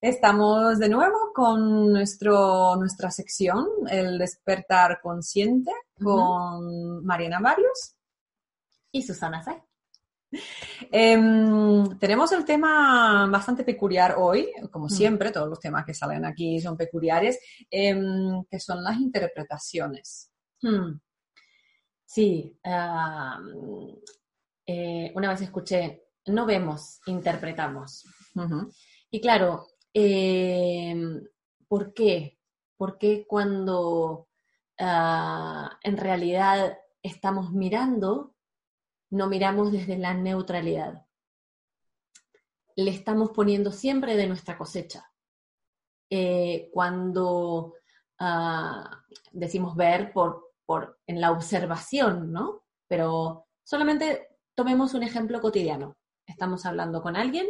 Estamos de nuevo con nuestro, nuestra sección, el despertar consciente, con Mariana Varios y Susana Say. Em, tenemos el tema bastante peculiar hoy, como siempre, todos los temas que salen aquí son peculiares, em, que son las interpretaciones. Hmm. Sí, eh, una vez escuché, no vemos, interpretamos. Y claro, eh, ¿por qué? Porque cuando ah, en realidad estamos mirando, no miramos desde la neutralidad. Le estamos poniendo siempre de nuestra cosecha. Eh, cuando ah, decimos ver por, por, en la observación, ¿no? Pero solamente tomemos un ejemplo cotidiano. Estamos hablando con alguien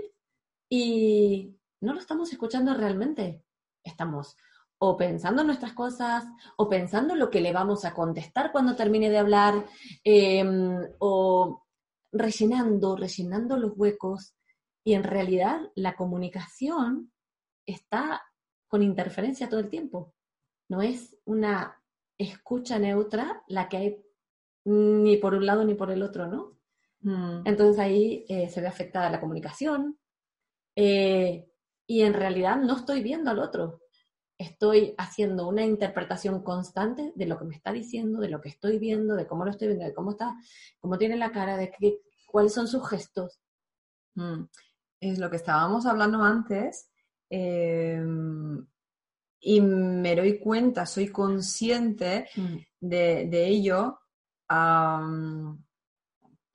y no lo estamos escuchando realmente. Estamos o pensando en nuestras cosas, o pensando en lo que le vamos a contestar cuando termine de hablar, em, o rellenando, rellenando los huecos. Y en realidad la comunicación está con interferencia todo el tiempo. No es una escucha neutra la que hay ni por un lado ni por el otro, ¿no? Mm. Entonces ahí eh, se ve afectada la comunicación, eh, y en realidad no estoy viendo al otro. Estoy haciendo una interpretación constante de lo que me está diciendo, de lo que estoy viendo, de cómo lo estoy viendo, de cómo está, cómo tiene la cara, de qué, cuáles son sus gestos. Mm. Es lo que estábamos hablando antes. Em, y me doy cuenta, soy consciente mm. de, ello,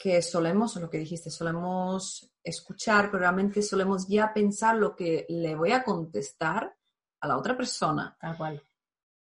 que solemos, lo que dijiste, solemos escuchar, pero realmente solemos ya pensar lo que le voy a contestar a la otra persona. Tal cual.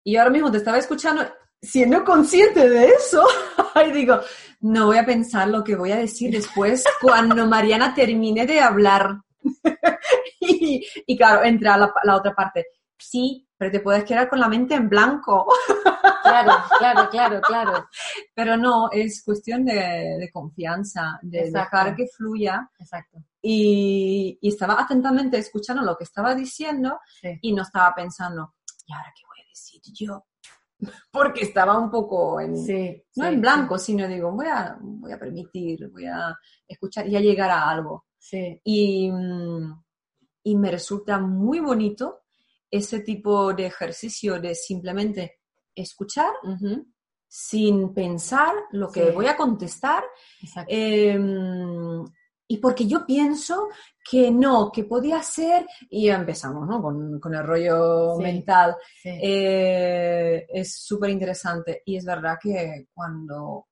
Y ahora mismo te estaba escuchando, siendo consciente de eso, y digo, no voy a pensar lo que voy a decir después cuando Mariana termine de hablar. y, claro, entra la, la otra parte. Sí, pero te puedes quedar con la mente en blanco. Claro, claro, claro, claro. Pero no, es cuestión de, confianza, de dejar que fluya. Exacto. Y, estaba atentamente escuchando lo que estaba diciendo y no estaba pensando, ¿y ahora qué voy a decir yo? Porque estaba un poco en, no en blanco, sino digo, voy a, voy a permitir, voy a escuchar y a llegar a algo. Y, y me resulta muy bonito ese tipo de ejercicio de simplemente escuchar sin pensar lo que voy a contestar. Em, y porque yo pienso que no, que podía ser, y ya empezamos ¿no? con, el rollo mental. Eh, es súper interesante y es verdad que cuando,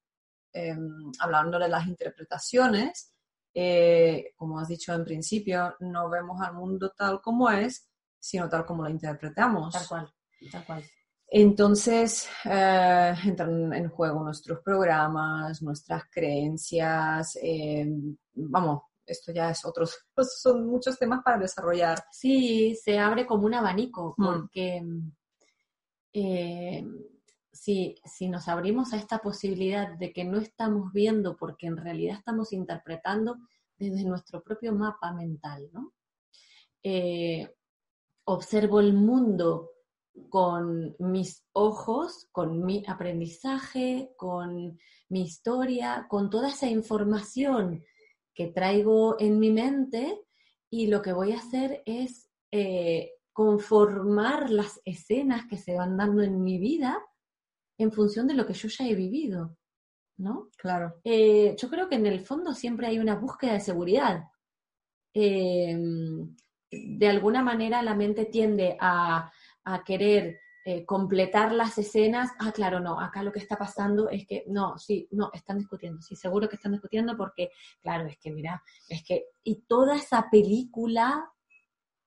em, hablando de las interpretaciones, eh, como has dicho en principio, no vemos al mundo tal como es, sino tal como lo interpretamos. Tal cual, tal cual. Entonces eh, entran en juego nuestros programas, nuestras creencias, eh, vamos, esto ya es otros, son muchos temas para desarrollar. Sí, se abre como un abanico, mm. porque eh, si, si, nos abrimos a esta posibilidad de que no estamos viendo porque en realidad estamos interpretando desde nuestro propio mapa mental, ¿no? observo el mundo con mis ojos, con mi aprendizaje, con mi historia, con toda esa información que traigo en mi mente y lo que voy a hacer es eh, conformar las escenas que se van dando en mi vida en función de lo que yo ya he vivido, ¿no? Claro. Eh, yo creo que en el fondo siempre hay una búsqueda de seguridad. Em, de alguna manera la mente tiende a, querer eh, completar las escenas. Ah, claro, no, acá lo que está pasando es que, no, sí, no, están discutiendo, sí, seguro que están discutiendo porque, claro, es que, mira, es que, y toda esa película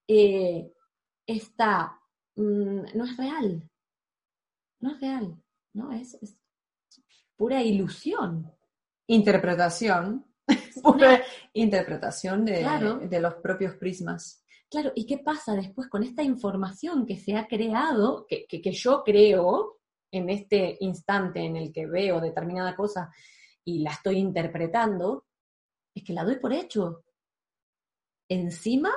eh, está, mm, no es real, no es real, ¿no? Es, pura ilusión. Interpretación. Pura interpretación de, de los propios prismas. Claro, ¿y qué pasa después con esta información que se ha creado, que, yo creo en este instante en el que veo determinada cosa y la estoy interpretando? Es que la doy por hecho. Encima,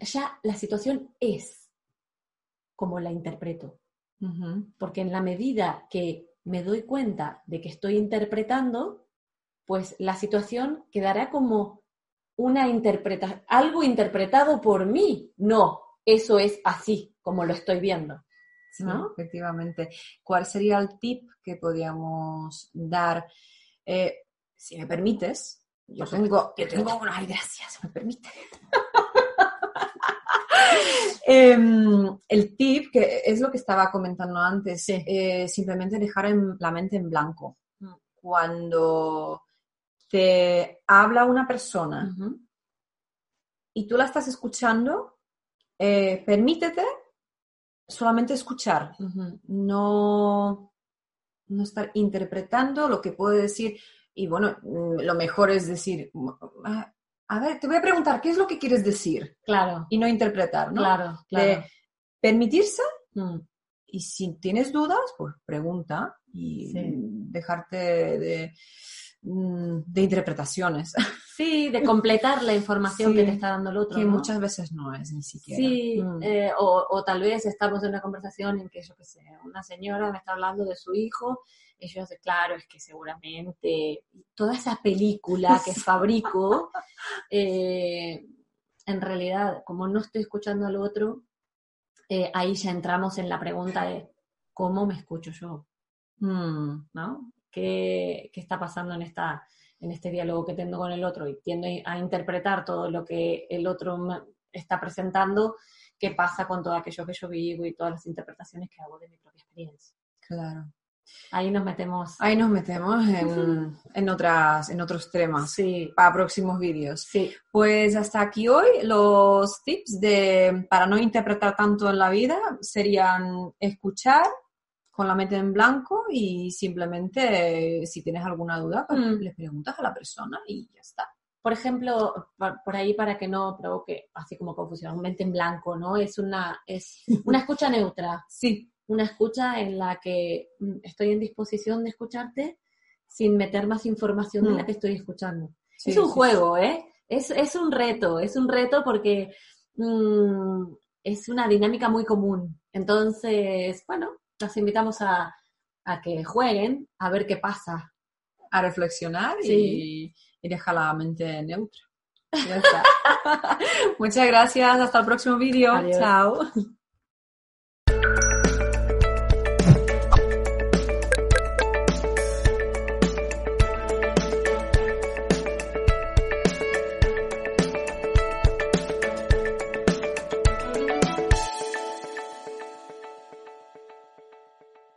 ya la situación es como la interpreto. Porque en la medida que me doy cuenta de que estoy interpretando, pues la situación quedará como una interpretación, algo interpretado por mí. No, eso es así como lo estoy viendo. ¿no? efectivamente. ¿Cuál sería el tip que podríamos dar? Eh, si me permites, yo tengo, yo tengo una, ay, gracias, me permite. Em, el tip, que es lo que estaba comentando antes, eh, simplemente dejar la mente en blanco. Mm. Cuando te habla una persona y tú la estás escuchando, eh, permítete solamente escuchar, no, no estar interpretando lo que puede decir. Y bueno, mm, lo mejor es decir, a ver, te voy a preguntar, ¿qué es lo que quieres decir? Claro. Y no interpretar, ¿no? Claro, claro. permitirse mm. y si tienes dudas, pues pregunta y dejarte de, de, interpretaciones. Sí, de completar la información que te está dando el otro. Que muchas veces no es ni siquiera. Sí, mm. eh, o, o, tal vez estamos en una conversación en que, yo qué sé, una señora me está hablando de su hijo y yo sé, claro, es que seguramente toda esa película que fabrico, eh, en realidad, como no estoy escuchando al otro, eh, ahí ya entramos en la pregunta de cómo me escucho yo, mm, ¿no? ¿Qué, está pasando en, esta, en este diálogo que tengo con el otro? Y tiendo a interpretar todo lo que el otro me está presentando, qué pasa con todo aquello que yo vivo y todas las interpretaciones que hago de mi propia experiencia. Claro. Ahí nos metemos. Ahí nos metemos en, en, otras, en otros temas sí. para próximos vídeos. Sí. Pues hasta aquí hoy los tips de, para no interpretar tanto en la vida serían escuchar con la mente en blanco y simplemente si tienes alguna duda, pues mm. le preguntas a la persona y ya está. Por ejemplo, por ahí para que no provoque así como confusión, mente en blanco, ¿no? Es una, es una escucha neutra. Sí una escucha en la que mm, estoy en disposición de escucharte sin meter más información de la mm. que estoy escuchando. es un juego, ¿eh? Es, un reto, es un reto porque mm, es una dinámica muy común. Entonces, bueno, los invitamos a, que jueguen, a ver qué pasa. A reflexionar y, y dejar la mente neutra. Ya está. Muchas gracias, hasta el próximo vídeo. Chao.